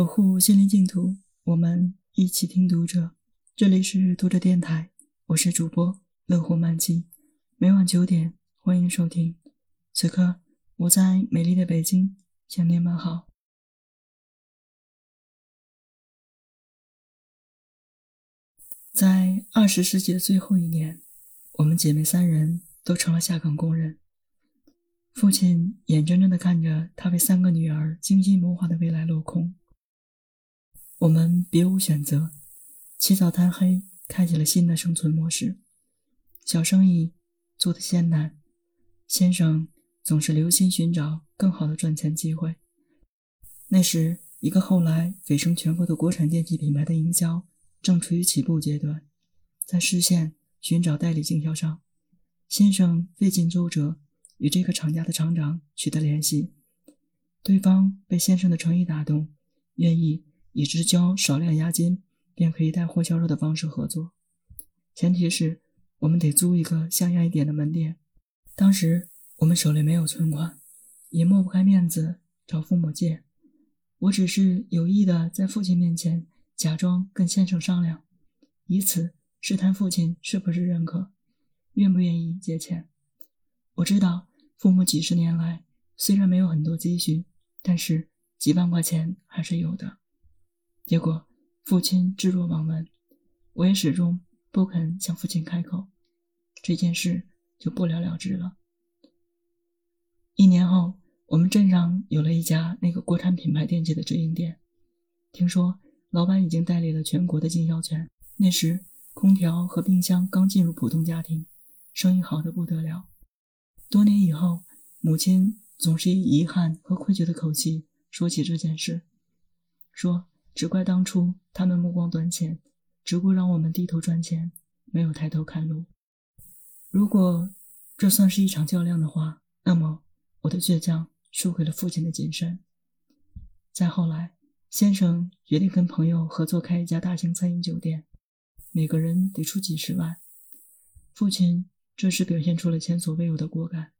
守护心灵净土，我们一起听读者。这里是读者电台，我是主播乐活漫记，每晚九点欢迎收听。此刻我在美丽的北京向您们好。在二十世纪的最后一年，我们姐妹三人都成了下岗工人。父亲眼睁睁地看着他为三个女儿精心谋划的未来落空。我们别无选择，起早贪黑，开启了新的生存模式。小生意做得艰难，先生总是留心寻找更好的赚钱机会。那时，一个后来蜚声全国的国产电器品牌的营销正处于起步阶段，在市县寻找代理经销商。先生费尽周折。与这个厂家的厂长取得联系，对方被先生的诚意打动，愿意以只交少量押金便可以带货销售的方式合作，前提是我们得租一个像样一点的门店。当时我们手里没有存款，也抹不开面子找父母借，我只是有意的在父亲面前假装跟先生商量，以此试探父亲是不是认可，愿不愿意借钱。我知道。父母几十年来虽然没有很多积蓄，但是几万块钱还是有的。结果父亲置若罔闻，我也始终不肯向父亲开口，这件事就不了了之了。一年后，我们镇上有了一家那个国产品牌电器的直营店，听说老板已经代理了全国的经销权。那时空调和冰箱刚进入普通家庭，生意好的不得了。多年以后，母亲总是以遗憾和愧疚的口气说起这件事，说：“只怪当初他们目光短浅，只顾让我们低头赚钱，没有抬头看路。如果这算是一场较量的话，那么我的倔强输给了父亲的谨慎。”再后来，先生决定跟朋友合作开一家大型餐饮酒店，每个人得出几十万。父亲。这时表现出了前所未有的果敢，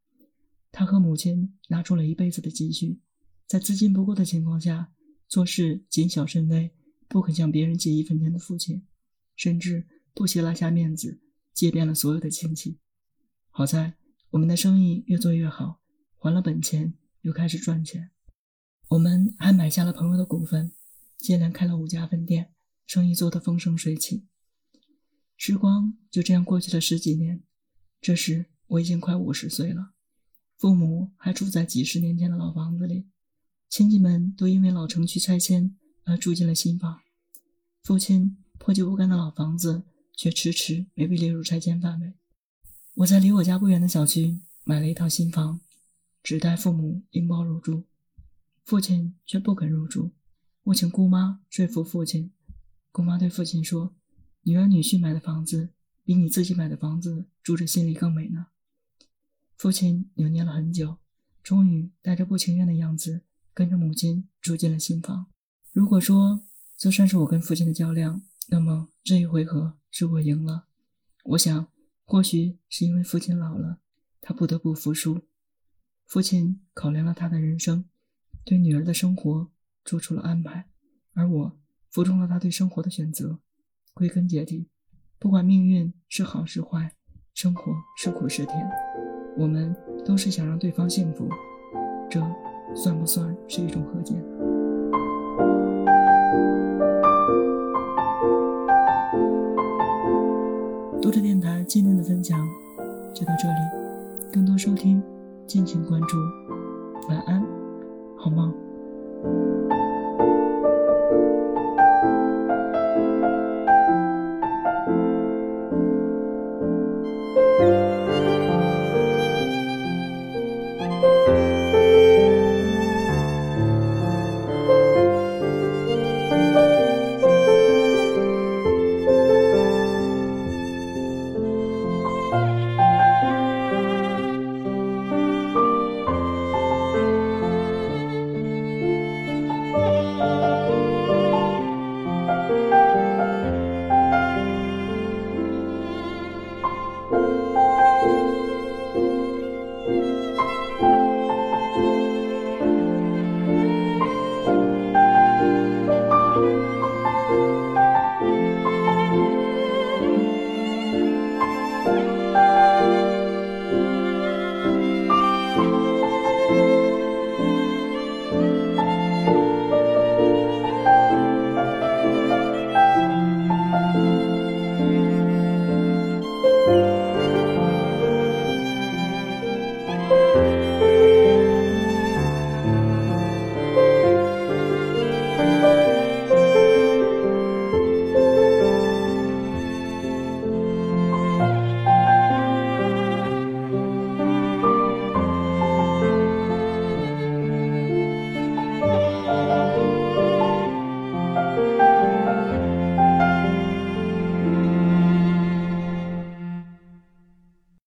他和母亲拿出了一辈子的积蓄，在资金不够的情况下，做事谨小慎微，不肯向别人借一分钱的父亲，甚至不惜拉下面子借遍了所有的亲戚。好在我们的生意越做越好，还了本钱，又开始赚钱。我们还买下了朋友的股份，接连开了五家分店，生意做得风生水起。时光就这样过去了十几年。这时我已经快五十岁了，父母还住在几十年前的老房子里，亲戚们都因为老城区拆迁而住进了新房，父亲破旧不堪的老房子却迟迟没被列入拆迁范围。我在离我家不远的小区买了一套新房，只待父母拎包入住，父亲却不肯入住。我请姑妈说服父亲，姑妈对父亲说：“女儿女婿买的房子。”比你自己买的房子住着心里更美呢。父亲扭捏了很久，终于带着不情愿的样子，跟着母亲住进了新房。如果说这算是我跟父亲的较量，那么这一回合是我赢了。我想，或许是因为父亲老了，他不得不服输。父亲考量了他的人生，对女儿的生活做出了安排，而我服从了他对生活的选择。归根结底。不管命运是好是坏，生活是苦是甜，我们都是想让对方幸福，这算不算是一种和解？读者电台今天的分享就到这里，更多收听敬请关注。晚安，好梦。